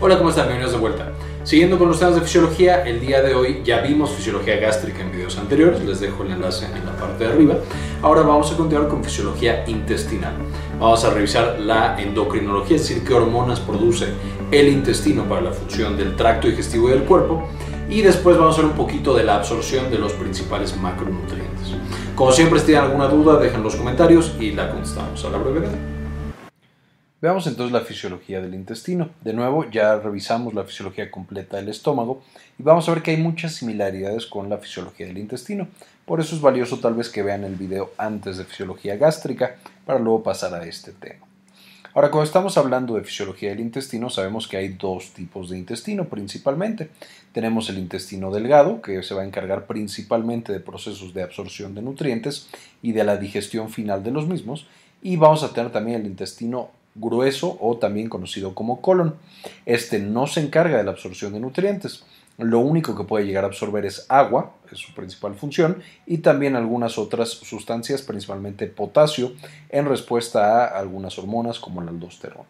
Hola, ¿cómo están? Bienvenidos de vuelta. Siguiendo con los temas de fisiología, el día de hoy ya vimos fisiología gástrica en videos anteriores, les dejo el enlace en la parte de arriba. Ahora vamos a continuar con fisiología intestinal. Vamos a revisar la endocrinología, es decir, qué hormonas produce el intestino para la función del tracto digestivo y del cuerpo. Y después vamos a ver un poquito de la absorción de los principales macronutrientes. Como siempre, si tienen alguna duda, dejen los comentarios y la contestamos a la brevedad. Veamos entonces la fisiología del intestino. De nuevo, ya revisamos la fisiología completa del estómago y vamos a ver que hay muchas similaridades con la fisiología del intestino. Por eso es valioso tal vez que vean el video antes de fisiología gástrica para luego pasar a este tema. Ahora, cuando estamos hablando de fisiología del intestino, sabemos que hay dos tipos de intestino principalmente. Tenemos el intestino delgado, que se va a encargar principalmente de procesos de absorción de nutrientes y de la digestión final de los mismos. Y vamos a tener también el intestino grueso o también conocido como colon. Este no se encarga de la absorción de nutrientes. Lo único que puede llegar a absorber es agua, es su principal función, y también algunas otras sustancias, principalmente potasio, en respuesta a algunas hormonas como la aldosterona.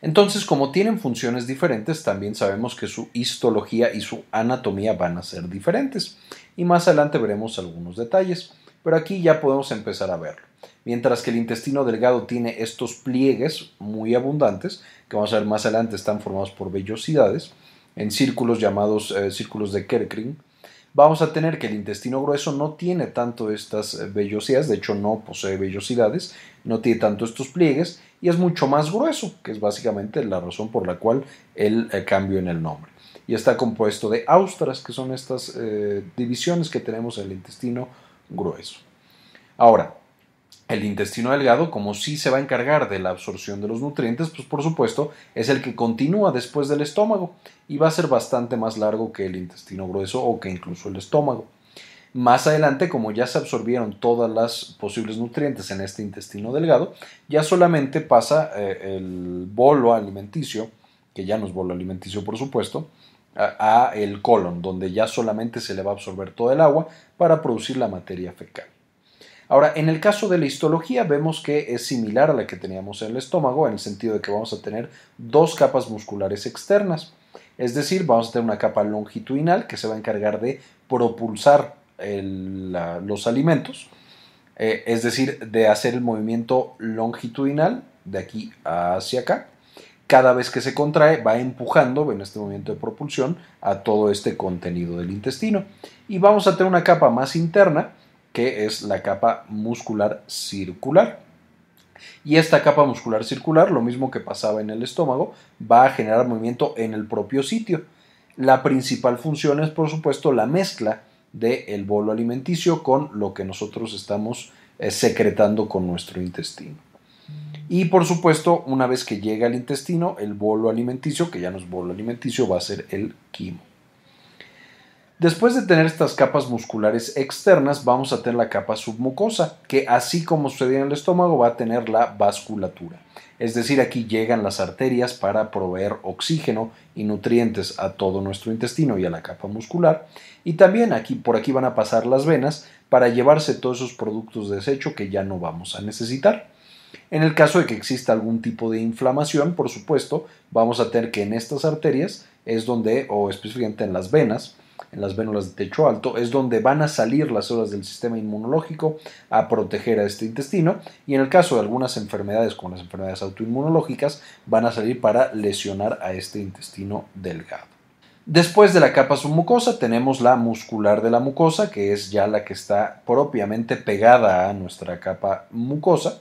Entonces, como tienen funciones diferentes, también sabemos que su histología y su anatomía van a ser diferentes. Y más adelante veremos algunos detalles, pero aquí ya podemos empezar a verlo mientras que el intestino delgado tiene estos pliegues muy abundantes, que vamos a ver más adelante están formados por vellosidades, en círculos llamados eh, círculos de Kerkring, vamos a tener que el intestino grueso no tiene tanto estas eh, vellosidades, de hecho no posee vellosidades, no tiene tanto estos pliegues y es mucho más grueso, que es básicamente la razón por la cual el eh, cambio en el nombre. Y está compuesto de austras, que son estas divisiones que tenemos en el intestino grueso. Ahora, el intestino delgado, como sí se va a encargar de la absorción de los nutrientes, pues por supuesto es el que continúa después del estómago y va a ser bastante más largo que el intestino grueso o que incluso el estómago. Más adelante, como ya se absorbieron todas las posibles nutrientes en este intestino delgado, ya solamente pasa eh, el bolo alimenticio, que ya no es bolo alimenticio por supuesto, a, el colon, donde ya solamente se le va a absorber todo el agua para producir la materia fecal. Ahora, en el caso de la histología vemos que es similar a la que teníamos en el estómago, en el sentido de que vamos a tener dos capas musculares externas. Es decir, vamos a tener una capa longitudinal que se va a encargar de propulsar los alimentos, eh, es decir, de hacer el movimiento longitudinal de aquí hacia acá. Cada vez que se contrae va empujando en este movimiento de propulsión a todo este contenido del intestino. Y vamos a tener una capa más interna que es la capa muscular circular. Y esta capa muscular circular, lo mismo que pasaba en el estómago, va a generar movimiento en el propio sitio. La principal función es, por supuesto, la mezcla del bolo alimenticio con lo que nosotros estamos eh, secretando con nuestro intestino. Y por supuesto, una vez que llega al intestino, el bolo alimenticio, que ya no es bolo alimenticio, va a ser el quimo. Después de tener estas capas musculares externas, vamos a tener la capa submucosa, que así como sucede en el estómago, va a tener la vasculatura. Es decir, aquí llegan las arterias para proveer oxígeno y nutrientes a todo nuestro intestino y a la capa muscular. Y también aquí por aquí van a pasar las venas para llevarse todos esos productos de desecho que ya no vamos a necesitar. En el caso de que exista algún tipo de inflamación, por supuesto, vamos a tener que en estas arterias es donde, o específicamente en las venas, en las vénulas de techo alto, es donde van a salir las células del sistema inmunológico a proteger a este intestino y en el caso de algunas enfermedades como las enfermedades autoinmunológicas van a salir para lesionar a este intestino delgado. Después de la capa submucosa tenemos la muscular de la mucosa, que es ya la que está propiamente pegada a nuestra capa mucosa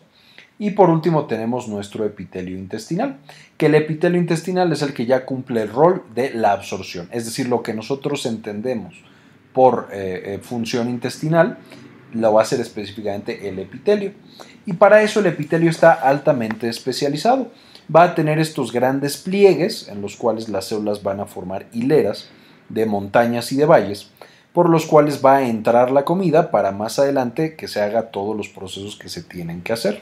y por último tenemos nuestro epitelio intestinal, que el epitelio intestinal es el que ya cumple el rol de la absorción, es decir, lo que nosotros entendemos por eh, eh, función intestinal, lo va a hacer específicamente el epitelio. Y para eso el epitelio está altamente especializado. Va a tener estos grandes pliegues en los cuales las células van a formar hileras de montañas y de valles, por los cuales va a entrar la comida para más adelante que se haga todos los procesos que se tienen que hacer.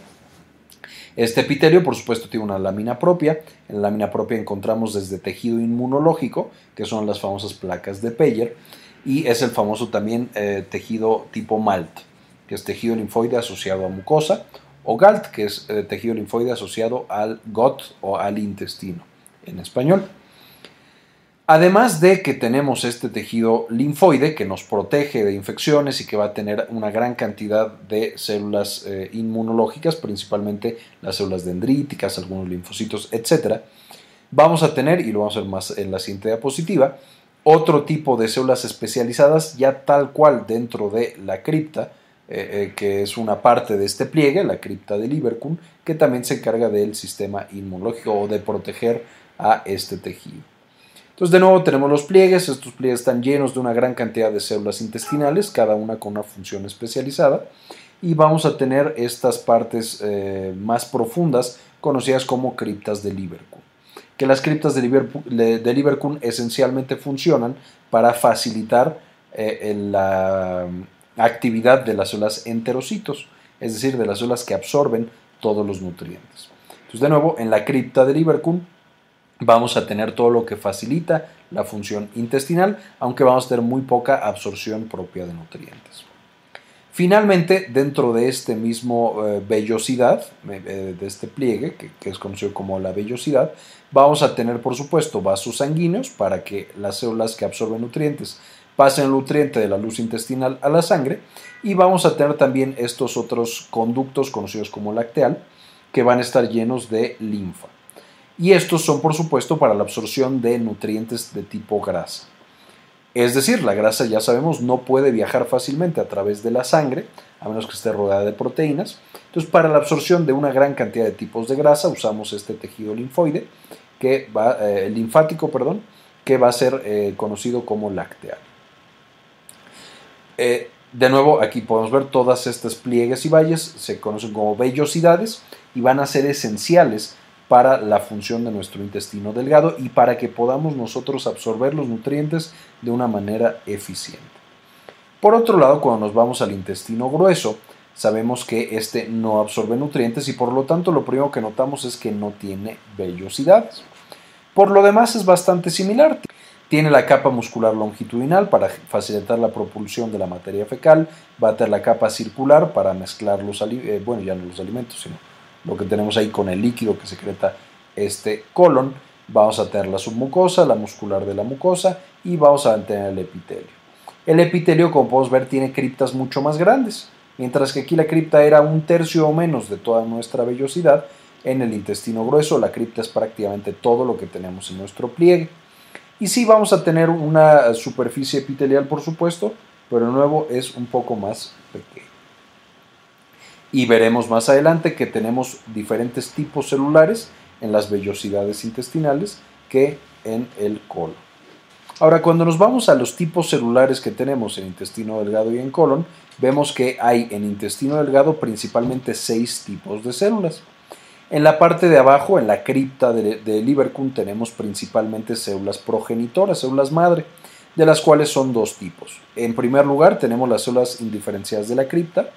Este epitelio, por supuesto, tiene una lámina propia. En la lámina propia encontramos desde tejido inmunológico, que son las famosas placas de Peyer, y es el famoso también eh, tejido tipo MALT, que es tejido linfoide asociado a mucosa, o GALT, que es eh, tejido linfoide asociado al gut o al intestino, en español. Además de que tenemos este tejido linfoide que nos protege de infecciones y que va a tener una gran cantidad de células eh, inmunológicas, principalmente las células dendríticas, algunos linfocitos, etc. Vamos a tener, y lo vamos a ver más en la siguiente diapositiva, otro tipo de células especializadas ya tal cual dentro de la cripta, eh, eh, que es una parte de este pliegue, la cripta de Lieberkühn, que también se encarga del sistema inmunológico o de proteger a este tejido. Entonces, de nuevo tenemos los pliegues. Estos pliegues están llenos de una gran cantidad de células intestinales, cada una con una función especializada. Y vamos a tener estas partes eh, más profundas, conocidas como criptas de Lieberkühn. Que las criptas de Lieberkühn, esencialmente funcionan para facilitar eh, la actividad de las células enterocitos, es decir, de las células que absorben todos los nutrientes. Entonces, de nuevo, en la cripta de Lieberkühn vamos a tener todo lo que facilita la función intestinal, aunque vamos a tener muy poca absorción propia de nutrientes. Finalmente, dentro de este mismo eh, vellosidad, eh, de este pliegue, que, es conocido como la vellosidad, vamos a tener, por supuesto, vasos sanguíneos para que las células que absorben nutrientes pasen el nutriente de la luz intestinal a la sangre, y vamos a tener también estos otros conductos conocidos como lacteal, que van a estar llenos de linfa y estos son por supuesto para la absorción de nutrientes de tipo grasa. Es decir, la grasa ya sabemos no puede viajar fácilmente a través de la sangre, a menos que esté rodeada de proteínas. Entonces, para la absorción de una gran cantidad de tipos de grasa usamos este tejido linfoide, que eh, linfático, perdón, que va a ser eh, conocido como lacteal. Eh, de nuevo, aquí podemos ver todas estas pliegues y valles, se conocen como vellosidades y van a ser esenciales para la función de nuestro intestino delgado y para que podamos nosotros absorber los nutrientes de una manera eficiente. Por otro lado, cuando nos vamos al intestino grueso, sabemos que este no absorbe nutrientes y por lo tanto lo primero que notamos es que no tiene vellosidades. Por lo demás es bastante similar. Tiene la capa muscular longitudinal para facilitar la propulsión de la materia fecal, va a tener la capa circular para mezclar los eh, bueno, ya no los alimentos, sino lo que tenemos ahí con el líquido que secreta este colon. Vamos a tener la submucosa, la muscular de la mucosa y vamos a tener el epitelio. El epitelio, como podemos ver, tiene criptas mucho más grandes, mientras que aquí la cripta era un tercio o menos de toda nuestra vellosidad. En el intestino grueso, la cripta es prácticamente todo lo que tenemos en nuestro pliegue. Y sí vamos a tener una superficie epitelial, por supuesto, pero de nuevo es un poco más pequeña y veremos más adelante que tenemos diferentes tipos celulares en las vellosidades intestinales que en el colon. Ahora, cuando nos vamos a los tipos celulares que tenemos en intestino delgado y en colon, vemos que hay en intestino delgado principalmente seis tipos de células. En la parte de abajo, en la cripta de, de tenemos principalmente células progenitoras, células madre, de las cuales son dos tipos. En primer lugar, tenemos las células indiferenciadas de la cripta,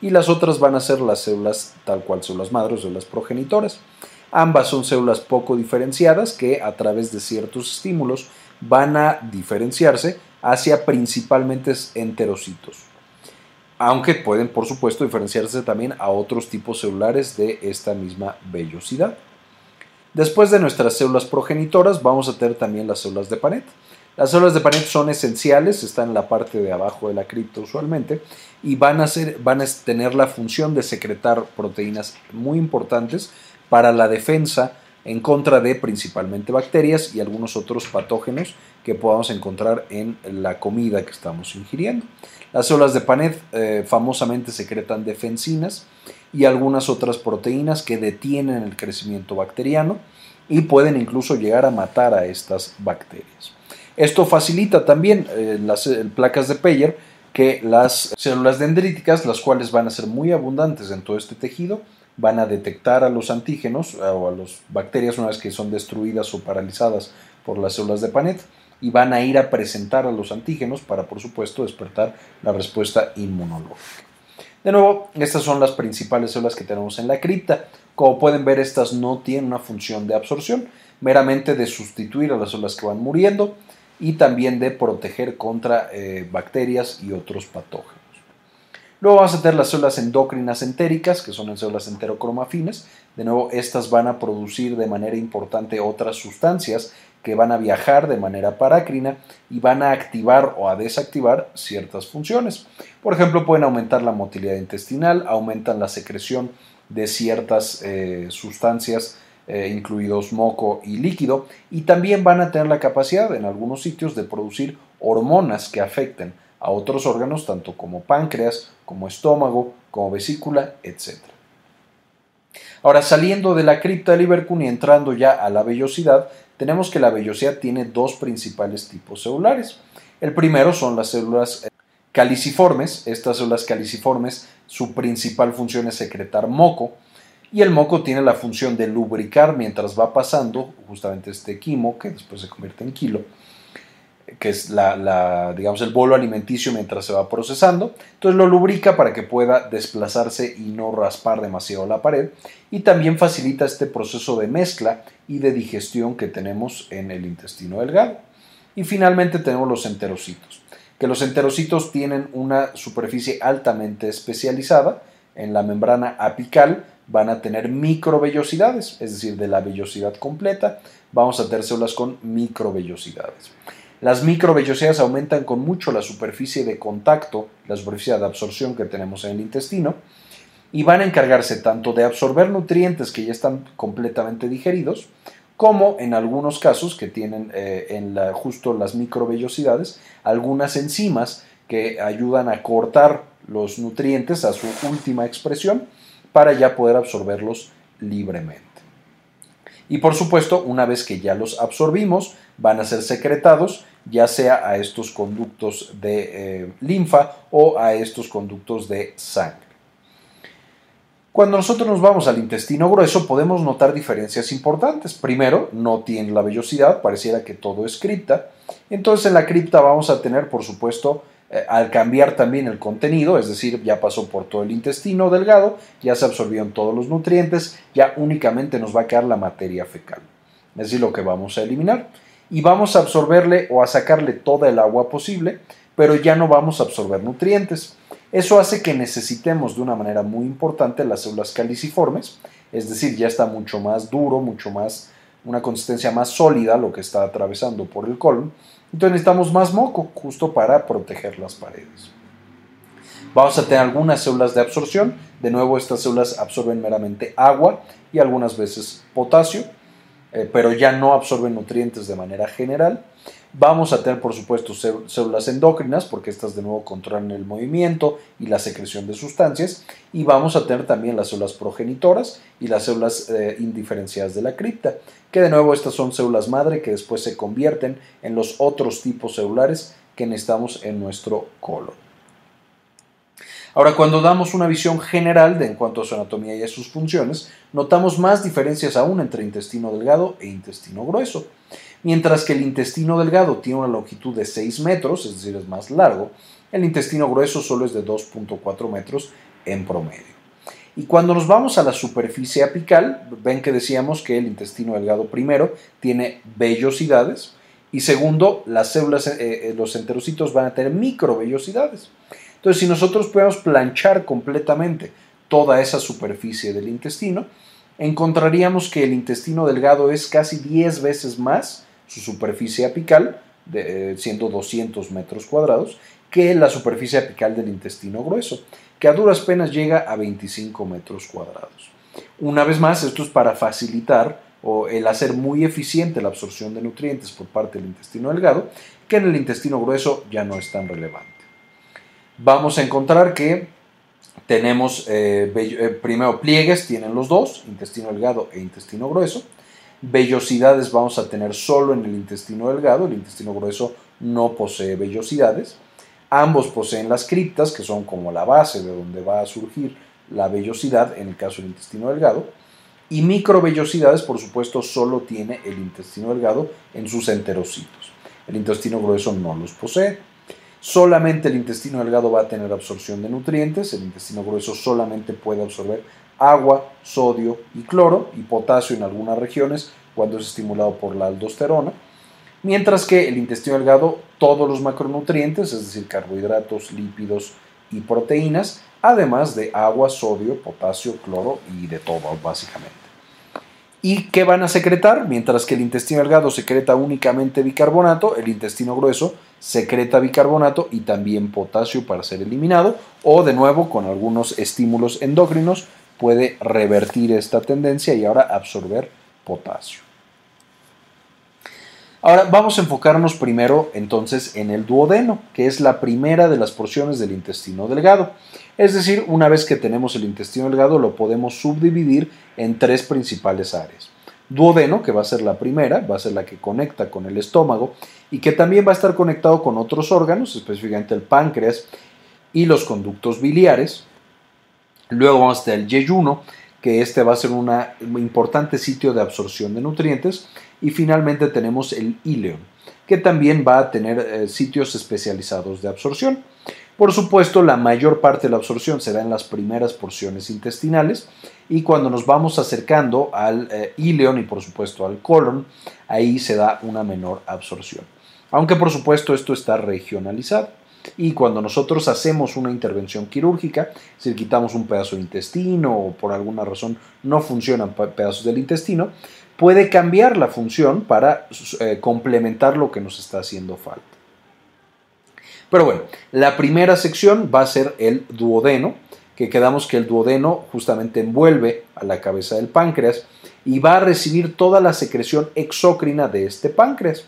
y las otras van a ser las células tal cual células madres, células progenitoras. Ambas son células poco diferenciadas que a través de ciertos estímulos van a diferenciarse hacia principalmente enterocitos. Aunque pueden, por supuesto, diferenciarse también a otros tipos celulares de esta misma vellosidad. Después de nuestras células progenitoras, vamos a tener también las células de Panet. Las células de Panet son esenciales, están en la parte de abajo de la cripta usualmente, y van a, ser, van a tener la función de secretar proteínas muy importantes para la defensa en contra de principalmente bacterias y algunos otros patógenos que podamos encontrar en la comida que estamos ingiriendo. Las células de Panet eh, famosamente secretan defensinas y algunas otras proteínas que detienen el crecimiento bacteriano y pueden incluso llegar a matar a estas bacterias. Esto facilita también eh, las eh, placas de Peyer que las células dendríticas, las cuales van a ser muy abundantes en todo este tejido, van a detectar a los antígenos eh, o a las bacterias una vez que son destruidas o paralizadas por las células de Panet y van a ir a presentar a los antígenos para, por supuesto, despertar la respuesta inmunológica. De nuevo, estas son las principales células que tenemos en la cripta. Como pueden ver, estas no tienen una función de absorción, meramente de sustituir a las células que van muriendo y también de proteger contra eh, bacterias y otros patógenos. Luego vamos a tener las células endócrinas entéricas, que son en células enterocromafines. De nuevo, estas van a producir de manera importante otras sustancias que van a viajar de manera parácrina y van a activar o a desactivar ciertas funciones. Por ejemplo, pueden aumentar la motilidad intestinal, aumentan la secreción de ciertas eh, sustancias, eh, incluidos moco y líquido, y también van a tener la capacidad en algunos sitios de producir hormonas que afecten a otros órganos, tanto como páncreas, como estómago, como vesícula, etc. Ahora, saliendo de la cripta del y entrando ya a la vellosidad, tenemos que la vellosidad tiene dos principales tipos celulares. El primero son las células eh, caliciformes. Estas células caliciformes, su principal función es secretar moco. Y el moco tiene la función de lubricar mientras va pasando justamente este quimo, que después se convierte en kilo que es la, digamos, el bolo alimenticio mientras se va procesando. Entonces lo lubrica para que pueda desplazarse y no raspar demasiado la pared. Y también facilita este proceso de mezcla y de digestión que tenemos en el intestino delgado. Y finalmente tenemos los enterocitos, que los enterocitos tienen una superficie altamente especializada en la membrana apical, van a tener microvellosidades, es decir, de la vellosidad completa, vamos a tener células con microvellosidades. Las microvellosidades aumentan con mucho la superficie de contacto, la superficie de absorción que tenemos en el intestino, y van a encargarse tanto de absorber nutrientes que ya están completamente digeridos, como en algunos casos que tienen eh, en justo las microvellosidades algunas enzimas que ayudan a cortar los nutrientes a su última expresión para ya poder absorberlos libremente. Y por supuesto, una vez que ya los absorbimos, van a ser secretados ya sea a estos conductos de eh, linfa o a estos conductos de sangre. Cuando nosotros nos vamos al intestino grueso podemos notar diferencias importantes. Primero, no tiene la vellosidad, pareciera que todo es cripta. Entonces en la cripta vamos a tener, por supuesto, eh, al cambiar también el contenido, es decir, ya pasó por todo el intestino delgado, ya se absorbieron todos los nutrientes, ya únicamente nos va a quedar la materia fecal. Es decir, lo que vamos a eliminar y vamos a absorberle o a sacarle toda el agua posible, pero ya no vamos a absorber nutrientes. Eso hace que necesitemos de una manera muy importante las células caliciformes, es decir, ya está mucho más duro, mucho más, una consistencia más sólida lo que está atravesando por el colon. Entonces necesitamos más moco justo para proteger las paredes. Vamos a tener algunas células de absorción. De nuevo, estas células absorben meramente agua y algunas veces potasio. Eh, pero ya no absorben nutrientes de manera general. Vamos a tener, por supuesto, células endócrinas, porque estas de nuevo controlan el movimiento y la secreción de sustancias. Y vamos a tener también las células progenitoras y las células eh, indiferenciadas de la cripta, que de nuevo estas son células madre que después se convierten en los otros tipos celulares que necesitamos en nuestro colon. Ahora, cuando damos una visión general de en cuanto a su anatomía y a sus funciones, notamos más diferencias aún entre intestino delgado e intestino grueso. Mientras que el intestino delgado tiene una longitud de 6 metros, es decir, es más largo, el intestino grueso solo es de 2.4 metros en promedio. Y cuando nos vamos a la superficie apical, ven que decíamos que el intestino delgado primero tiene vellosidades y segundo, las células, eh, eh, los enterocitos van a tener microvellosidades. Entonces, si nosotros podemos planchar completamente toda esa superficie del intestino, encontraríamos que el intestino delgado es casi 10 veces más su superficie apical, de, eh, siendo 200 metros cuadrados, que la superficie apical del intestino grueso, que a duras penas llega a 25 metros cuadrados. Una vez más, esto es para facilitar o el hacer muy eficiente la absorción de nutrientes por parte del intestino delgado, que en el intestino grueso ya no es tan relevante vamos a encontrar que tenemos eh, eh, primero pliegues, tienen los dos, intestino delgado e intestino grueso. Vellosidades vamos a tener solo en el intestino delgado, el intestino grueso no posee vellosidades. Ambos poseen las criptas, que son como la base de donde va a surgir la vellosidad en el caso del intestino delgado. Y microvellosidades, por supuesto, solo tiene el intestino delgado en sus enterocitos. El intestino grueso no los posee. Solamente el intestino delgado va a tener absorción de nutrientes, el intestino grueso solamente puede absorber agua, sodio y cloro y potasio en algunas regiones cuando es estimulado por la aldosterona, mientras que el intestino delgado todos los macronutrientes, es decir, carbohidratos, lípidos y proteínas, además de agua, sodio, potasio, cloro y de todo, básicamente. ¿Y qué van a secretar? Mientras que el intestino delgado secreta únicamente bicarbonato, el intestino grueso secreta bicarbonato y también potasio para ser eliminado, o de nuevo con algunos estímulos endócrinos puede revertir esta tendencia y ahora absorber potasio. Ahora vamos a enfocarnos primero entonces en el duodeno, que es la primera de las porciones del intestino delgado. Es decir, una vez que tenemos el intestino delgado lo podemos subdividir en tres principales áreas. Duodeno, que va a ser la primera, va a ser la que conecta con el estómago y que también va a estar conectado con otros órganos, específicamente el páncreas y los conductos biliares. Luego vamos hasta el yeyuno, que este va a ser un importante sitio de absorción de nutrientes. Y finalmente tenemos el ileón, que también va a tener eh, sitios especializados de absorción. Por supuesto, la mayor parte de la absorción se da en las primeras porciones intestinales y cuando nos vamos acercando al eh, y por supuesto al colon, ahí se da una menor absorción. Aunque por supuesto esto está regionalizado. Y cuando nosotros hacemos una intervención quirúrgica, si quitamos un pedazo de intestino o por alguna razón no funcionan pedazos del intestino, puede cambiar la función para eh, complementar lo que nos está haciendo falta. Pero bueno, la primera sección va a ser el duodeno, que quedamos que el duodeno justamente envuelve a la cabeza del páncreas y va a recibir toda la secreción exócrina de este páncreas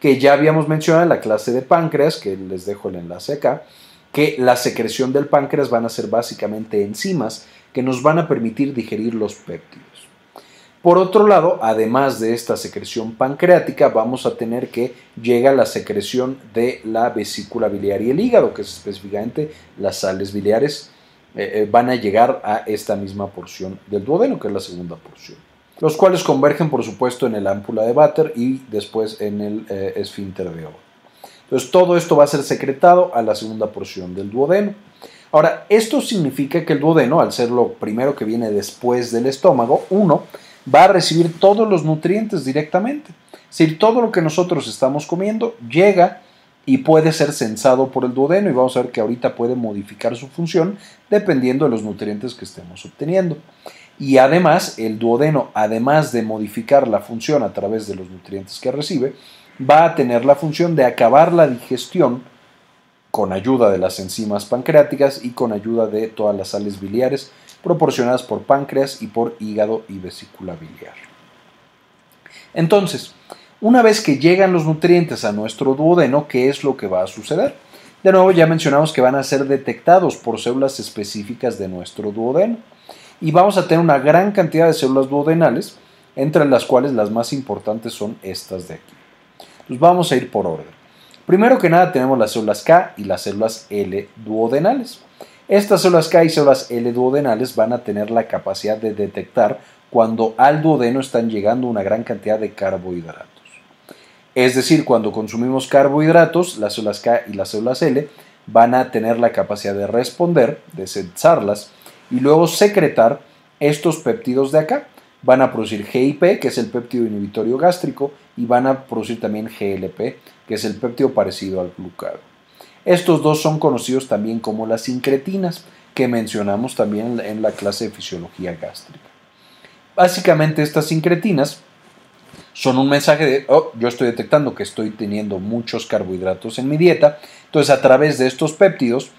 que ya habíamos mencionado en la clase de páncreas, que les dejo el enlace acá, que la secreción del páncreas van a ser básicamente enzimas que nos van a permitir digerir los péptidos. Por otro lado, además de esta secreción pancreática, vamos a tener que llega la secreción de la vesícula biliar y el hígado, que es específicamente las sales biliares, eh, eh, van a llegar a esta misma porción del duodeno, que es la segunda porción los cuales convergen por supuesto en el ámpula de Bater y después en el eh, esfínter de Owen. Entonces todo esto va a ser secretado a la segunda porción del duodeno. Ahora, esto significa que el duodeno, al ser lo primero que viene después del estómago, uno, va a recibir todos los nutrientes directamente. Es decir, todo lo que nosotros estamos comiendo llega y puede ser sensado por el duodeno y vamos a ver que ahorita puede modificar su función dependiendo de los nutrientes que estemos obteniendo. Y además, el duodeno, además de modificar la función a través de los nutrientes que recibe, va a tener la función de acabar la digestión con ayuda de las enzimas pancreáticas y con ayuda de todas las sales biliares proporcionadas por páncreas y por hígado y vesícula biliar. Entonces, una vez que llegan los nutrientes a nuestro duodeno, ¿qué es lo que va a suceder? De nuevo, ya mencionamos que van a ser detectados por células específicas de nuestro duodeno y vamos a tener una gran cantidad de células duodenales, entre las cuales las más importantes son estas de aquí. Vamos a ir por orden. Primero que nada tenemos las células K y las células L duodenales. Estas células K y células L duodenales van a tener la capacidad de detectar cuando al duodeno están llegando una gran cantidad de carbohidratos. Es decir, cuando consumimos carbohidratos, las células K y las células L van a tener la capacidad de responder, de censarlas y luego secretar estos péptidos de acá. Van a producir GIP, que es el péptido inhibitorio gástrico, y van a producir también GLP, que es el péptido parecido al glucado. Estos dos son conocidos también como las incretinas, que mencionamos también en la clase de fisiología gástrica. Básicamente estas incretinas son un mensaje de, oh, yo estoy detectando que estoy teniendo muchos carbohidratos en mi dieta, entonces a través de estos péptidos,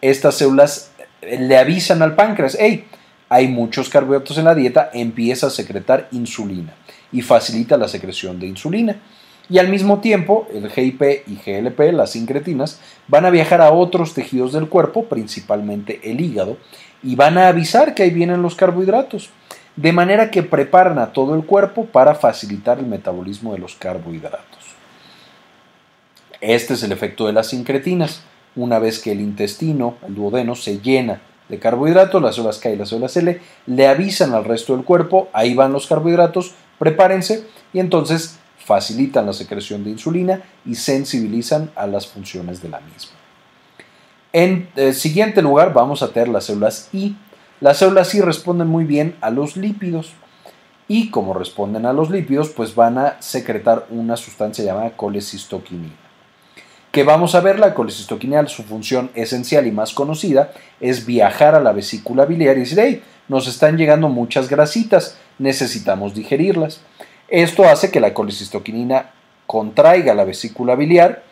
estas células le avisan al páncreas, hey, hay muchos carbohidratos en la dieta, empieza a secretar insulina y facilita la secreción de insulina. Y al mismo tiempo, el GIP y GLP, las incretinas, van a viajar a otros tejidos del cuerpo, principalmente el hígado, y van a avisar que ahí vienen los carbohidratos, de manera que preparan a todo el cuerpo para facilitar el metabolismo de los carbohidratos. Este es el efecto de las incretinas. Una vez que el intestino, el duodeno, se llena de carbohidratos, las células K y las células L le avisan al resto del cuerpo, ahí van los carbohidratos, prepárense y entonces facilitan la secreción de insulina y sensibilizan a las funciones de la misma. En el siguiente lugar vamos a tener las células I. Las células I responden muy bien a los lípidos y como responden a los lípidos, pues van a secretar una sustancia llamada colecistoquinina que vamos a ver la colecistoquinal, su función esencial y más conocida es viajar a la vesícula biliar y decir, nos están llegando muchas grasitas, necesitamos digerirlas. Esto hace que la colecistoquinina contraiga la vesícula biliar,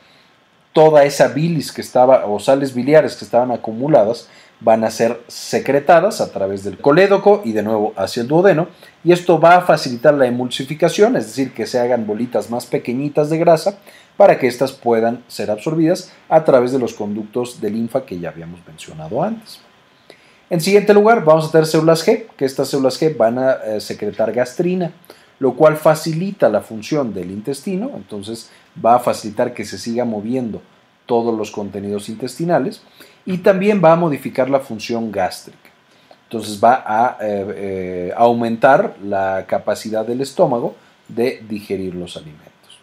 toda esa bilis que estaba, o sales biliares que estaban acumuladas, van a ser secretadas a través del colédoco y de nuevo hacia el duodeno, y esto va a facilitar la emulsificación, es decir, que se hagan bolitas más pequeñitas de grasa para que éstas puedan ser absorbidas a través de los conductos de linfa que ya habíamos mencionado antes. En siguiente lugar, vamos a tener células G, que estas células G van a eh, secretar gastrina, lo cual facilita la función del intestino, entonces va a facilitar que se siga moviendo todos los contenidos intestinales y también va a modificar la función gástrica. Entonces va a eh, eh, aumentar la capacidad del estómago de digerir los alimentos.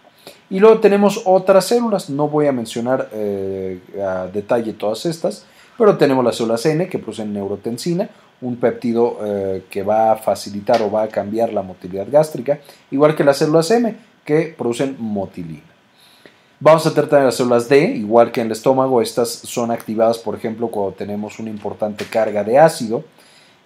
Y luego tenemos otras células, no voy a mencionar eh, a detalle todas estas, pero tenemos las células N que producen neurotensina, un péptido que va a facilitar o va a cambiar la motilidad gástrica, igual que las células M que producen motilina. Vamos a tratar las células D, igual que en el estómago, estas son activadas, por ejemplo, cuando tenemos una importante carga de ácido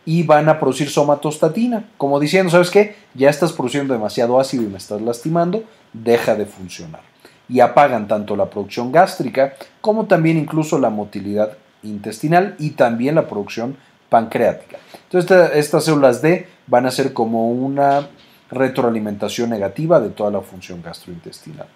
y van a producir somatostatina, como diciendo, ¿sabes qué? Ya estás produciendo demasiado ácido y me estás lastimando, deja de funcionar. Y apagan tanto la producción gástrica como también incluso la motilidad intestinal y también la producción pancreática. Entonces estas células D van a ser como una retroalimentación negativa de toda la función gastrointestinal.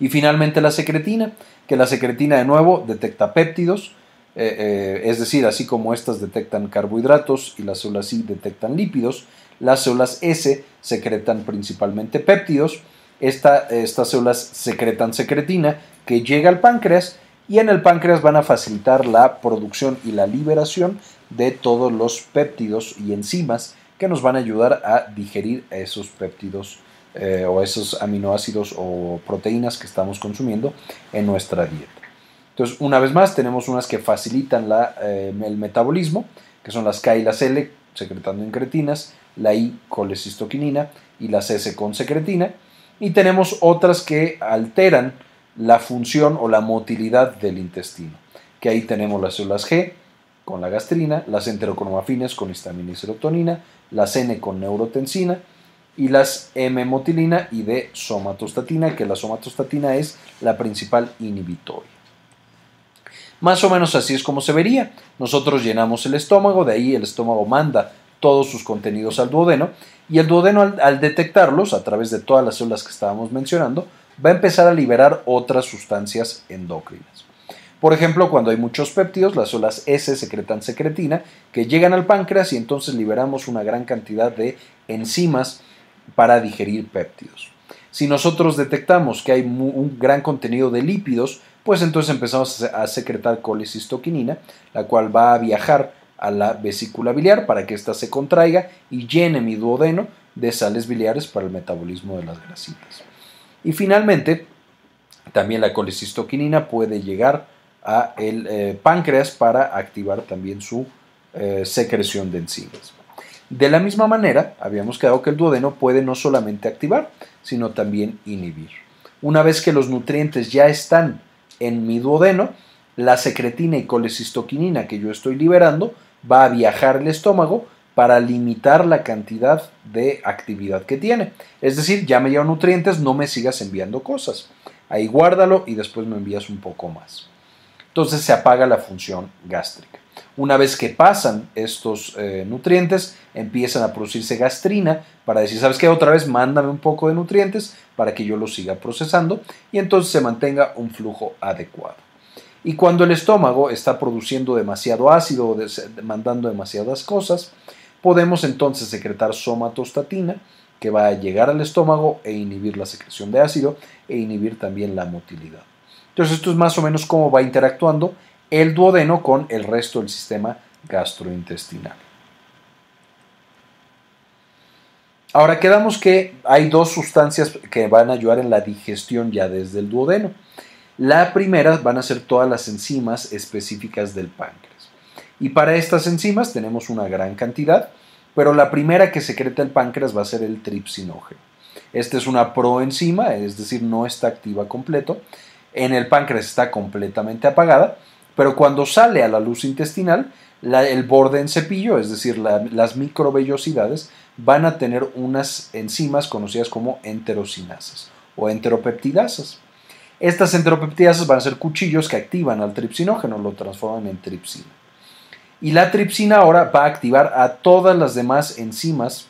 Y finalmente la secretina, que la secretina de nuevo detecta péptidos, eh, eh, es decir, así como estas detectan carbohidratos y las células I detectan lípidos, las células S secretan principalmente péptidos, estas células secretan secretina que llega al páncreas y en el páncreas van a facilitar la producción y la liberación de todos los péptidos y enzimas que nos van a ayudar a digerir esos péptidos eh, o esos aminoácidos o proteínas que estamos consumiendo en nuestra dieta. Entonces, una vez más, tenemos unas que facilitan eh, el metabolismo, que son las K y las L, secretando incretinas, la I colecistoquinina y las S con secretina, y tenemos otras que alteran la función o la motilidad del intestino, que ahí tenemos las células G con la gastrina, las enterocromafines con histamina y serotonina, las N con neurotensina, y las M-motilina y de somatostatina, que la somatostatina es la principal inhibitoria. Más o menos así es como se vería. Nosotros llenamos el estómago, de ahí el estómago manda todos sus contenidos al duodeno y el duodeno al, detectarlos a través de todas las células que estábamos mencionando va a empezar a liberar otras sustancias endócrinas. Por ejemplo, cuando hay muchos péptidos, las células S secretan secretina que llegan al páncreas y entonces liberamos una gran cantidad de enzimas para digerir péptidos. Si nosotros detectamos que hay un gran contenido de lípidos, pues entonces empezamos a secretar colecistoquinina, la cual va a viajar a la vesícula biliar para que ésta se contraiga y llene mi duodeno de sales biliares para el metabolismo de las grasitas. Y finalmente, también la colecistoquinina puede llegar a el eh, páncreas para activar también su eh, secreción de enzimas. De la misma manera, habíamos quedado que el duodeno puede no solamente activar, sino también inhibir. Una vez que los nutrientes ya están en mi duodeno, la secretina y colecistoquinina que yo estoy liberando va a viajar al estómago para limitar la cantidad de actividad que tiene. Es decir, ya me llevan nutrientes, no me sigas enviando cosas. Ahí guárdalo y después me envías un poco más. Entonces se apaga la función gástrica. Una vez que pasan estos eh, nutrientes, empiezan a producirse gastrina para decir, ¿sabes qué? Otra vez mándame un poco de nutrientes para que yo los siga procesando y entonces se mantenga un flujo adecuado. Y cuando el estómago está produciendo demasiado ácido o mandando demasiadas cosas, podemos entonces secretar somatostatina que va a llegar al estómago e inhibir la secreción de ácido e inhibir también la motilidad. Entonces esto es más o menos cómo va interactuando el duodeno con el resto del sistema gastrointestinal. Ahora quedamos que hay dos sustancias que van a ayudar en la digestión ya desde el duodeno. La primera van a ser todas las enzimas específicas del páncreas. Y para estas enzimas tenemos una gran cantidad, pero la primera que secreta el páncreas va a ser el tripsinógeno. Esta es una proenzima, es decir, no está activa completo, En el páncreas está completamente apagada, pero cuando sale a la luz intestinal, el borde en cepillo, es decir, las microvellosidades, van a tener unas enzimas conocidas como enterosinasas o enteropeptidasas. Estas enteropeptidasas van a ser cuchillos que activan al tripsinógeno, lo transforman en tripsina. Y la tripsina ahora va a activar a todas las demás enzimas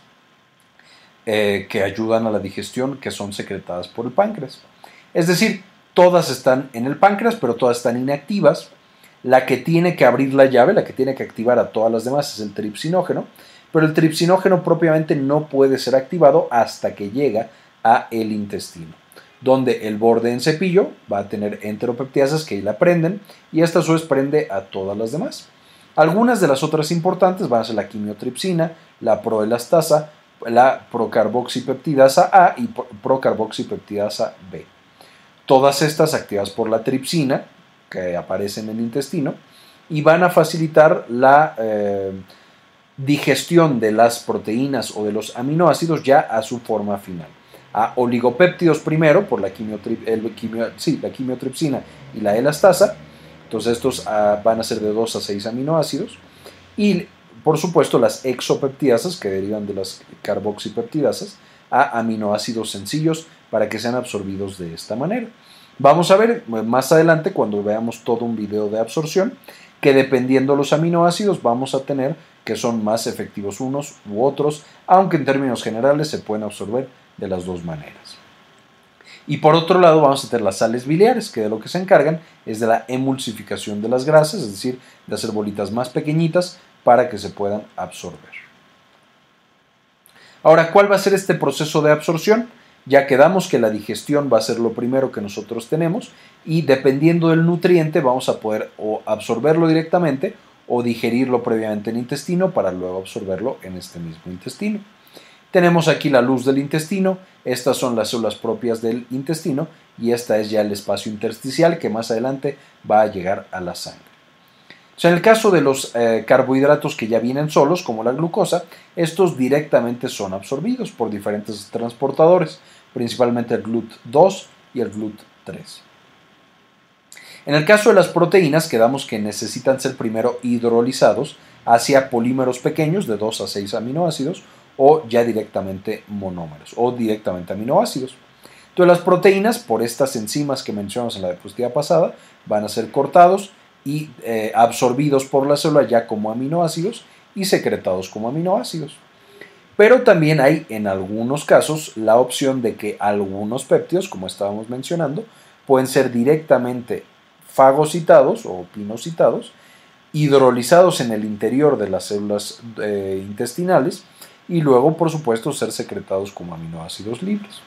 eh, que ayudan a la digestión que son secretadas por el páncreas. Es decir, todas están en el páncreas, pero todas están inactivas. La que tiene que abrir la llave, la que tiene que activar a todas las demás es el tripsinógeno, pero el tripsinógeno propiamente no puede ser activado hasta que llega a el intestino, donde el borde en cepillo va a tener enteropeptiasas que la prenden y esta a su vez prende a todas las demás. Algunas de las otras importantes van a ser la quimiotripsina, la proelastasa, la procarboxipeptidasa A y procarboxipeptidasa B. Todas estas activadas por la tripsina, que aparece en el intestino, y van a facilitar la eh, digestión de las proteínas o de los aminoácidos ya a su forma final. A oligopéptidos primero por la, la quimiotripsina y la elastasa, entonces estos ah, van a ser de 2 a 6 aminoácidos. Y por supuesto las exopeptidasas que derivan de las carboxipeptidasas a aminoácidos sencillos para que sean absorbidos de esta manera. Vamos a ver más adelante cuando veamos todo un video de absorción que dependiendo de los aminoácidos vamos a tener que son más efectivos unos u otros, aunque en términos generales se pueden absorber de las dos maneras. Y por otro lado vamos a tener las sales biliares, que de lo que se encargan es de la emulsificación de las grasas, es decir, de hacer bolitas más pequeñitas para que se puedan absorber. Ahora, ¿cuál va a ser este proceso de absorción? Ya quedamos que la digestión va a ser lo primero que nosotros tenemos y dependiendo del nutriente vamos a poder o absorberlo directamente o digerirlo previamente en el intestino para luego absorberlo en este mismo intestino. Tenemos aquí la luz del intestino, estas son las células propias del intestino y esta es ya el espacio intersticial que más adelante va a llegar a la sangre. en el caso de los eh, carbohidratos que ya vienen solos, como la glucosa, estos directamente son absorbidos por diferentes transportadores, principalmente el GLUT2 y el GLUT3. En el caso de las proteínas, quedamos que necesitan ser primero hidrolizados hacia polímeros pequeños de 2 a 6 aminoácidos o ya directamente monómeros o directamente aminoácidos. Entonces las proteínas, por estas enzimas que mencionamos en la diapositiva pasada, van a ser cortados y eh, absorbidos por la célula ya como aminoácidos y secretados como aminoácidos. Pero también hay en algunos casos la opción de que algunos péptidos, como estábamos mencionando, pueden ser directamente fagocitados o pinocitados, hidrolizados en el interior de las células eh, intestinales y luego, por supuesto, ser secretados como aminoácidos libres.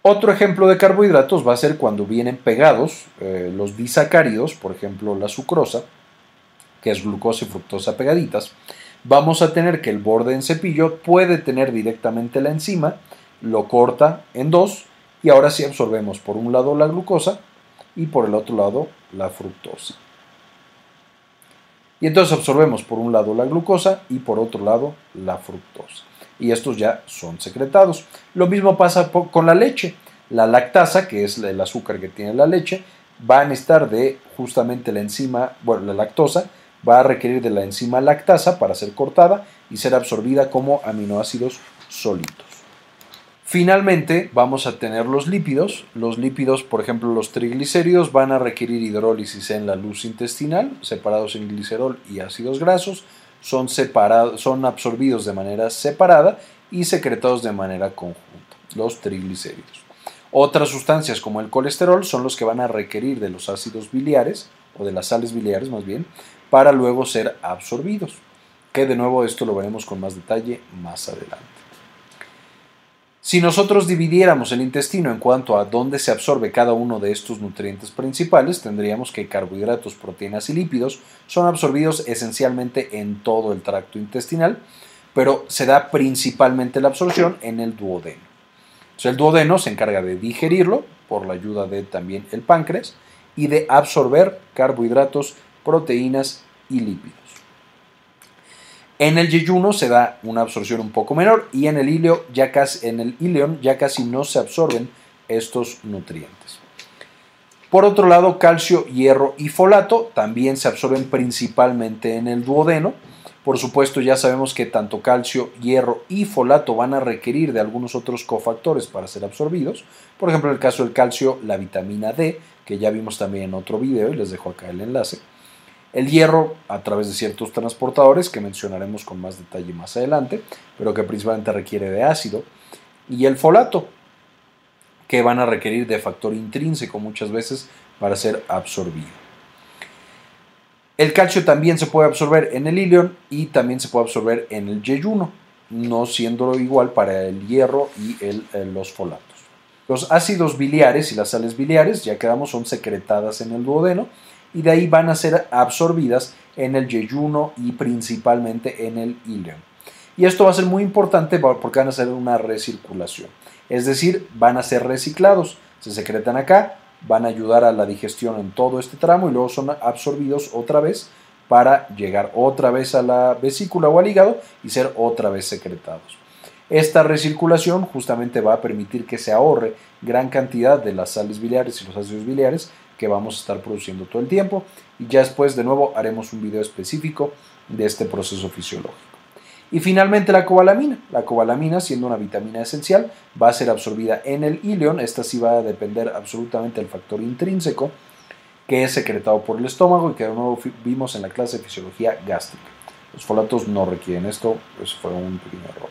Otro ejemplo de carbohidratos va a ser cuando vienen pegados eh, los disacáridos, por ejemplo la sucrosa, que es glucosa y fructosa pegaditas, vamos a tener que el borde en cepillo puede tener directamente la enzima, lo corta en dos y ahora sí absorbemos por un lado la glucosa y por el otro lado la fructosa. Y entonces absorbemos por un lado la glucosa y por otro lado la fructosa. Y estos ya son secretados. Lo mismo pasa con la leche. La lactasa, que es el azúcar que tiene la leche, va a necesitar de justamente la enzima, bueno, la lactosa, va a requerir de la enzima lactasa para ser cortada y ser absorbida como aminoácidos sólidos. Finalmente vamos a tener los lípidos. Los lípidos, por ejemplo los triglicéridos, van a requerir hidrólisis en la luz intestinal, separados en glicerol y ácidos grasos, son, separados, son absorbidos de manera separada y secretados de manera conjunta, los triglicéridos. Otras sustancias como el colesterol son los que van a requerir de los ácidos biliares, o de las sales biliares más bien, para luego ser absorbidos, que de nuevo esto lo veremos con más detalle más adelante. Si nosotros dividiéramos el intestino en cuanto a dónde se absorbe cada uno de estos nutrientes principales, tendríamos que carbohidratos, proteínas y lípidos son absorbidos esencialmente en todo el tracto intestinal, pero se da principalmente la absorción en el duodeno. el duodeno se encarga de digerirlo por la ayuda de también el páncreas y de absorber carbohidratos, proteínas y lípidos. En el yeyuno se da una absorción un poco menor y en el, ilio ya casi, en el ya casi no se absorben estos nutrientes. Por otro lado, calcio, hierro y folato también se absorben principalmente en el duodeno. Por supuesto, ya sabemos que tanto calcio, hierro y folato van a requerir de algunos otros cofactores para ser absorbidos. Por ejemplo, en el caso del calcio, la vitamina D, que ya vimos también en otro video y les dejo acá el enlace. El hierro a través de ciertos transportadores que mencionaremos con más detalle más adelante, pero que principalmente requiere de ácido. Y el folato, que van a requerir de factor intrínseco muchas veces para ser absorbido. El calcio también se puede absorber en el ilion y también se puede absorber en el yeyuno, no siendo igual para el hierro y los folatos. Los ácidos biliares y las sales biliares, ya quedamos, son secretadas en el duodeno y de ahí van a ser absorbidas en el yeyuno y principalmente en el ilion. Y esto va a ser muy importante porque van a hacer una recirculación. Es decir, van a ser reciclados, se secretan acá, van a ayudar a la digestión en todo este tramo y luego son absorbidos otra vez para llegar otra vez a la vesícula o al hígado y ser otra vez secretados. Esta recirculación justamente va a permitir que se ahorre gran cantidad de las sales biliares y los ácidos biliares que vamos a estar produciendo todo el tiempo y ya después de nuevo haremos un video específico de este proceso fisiológico. Y finalmente la cobalamina. La cobalamina, siendo una vitamina esencial, va a ser absorbida en el ilion. Esta sí va a depender absolutamente del factor intrínseco que es secretado por el estómago y que de nuevo vimos en la clase de fisiología gástrica. Los folatos no requieren esto, eso fue un pequeño error.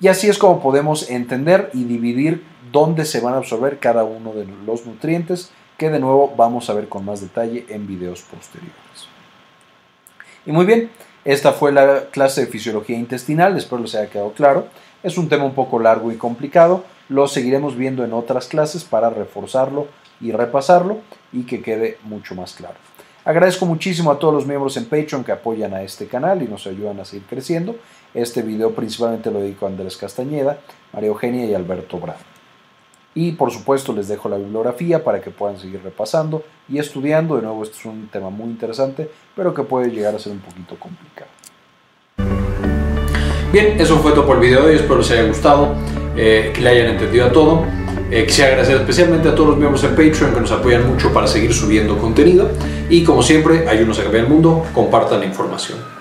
Y así es como podemos entender y dividir dónde se van a absorber cada uno de los nutrientes que de nuevo vamos a ver con más detalle en videos posteriores. Y muy bien, esta fue la clase de fisiología intestinal, espero les haya quedado claro. Es un tema un poco largo y complicado, lo seguiremos viendo en otras clases para reforzarlo y repasarlo y que quede mucho más claro. Agradezco muchísimo a todos los miembros en Patreon que apoyan a este canal y nos ayudan a seguir creciendo. Este video principalmente lo dedico a Andrés Castañeda, María Eugenia y Alberto Bravo. Y por supuesto les dejo la bibliografía para que puedan seguir repasando y estudiando. De nuevo, este es un tema muy interesante, pero que puede llegar a ser un poquito complicado. Bien, eso fue todo por el video de hoy. Espero les haya gustado, eh, que le hayan entendido a todo. Eh, quisiera agradecer especialmente a todos los miembros de Patreon que nos apoyan mucho para seguir subiendo contenido. Y como siempre, ayúdenos a cambiar el mundo, compartan la información.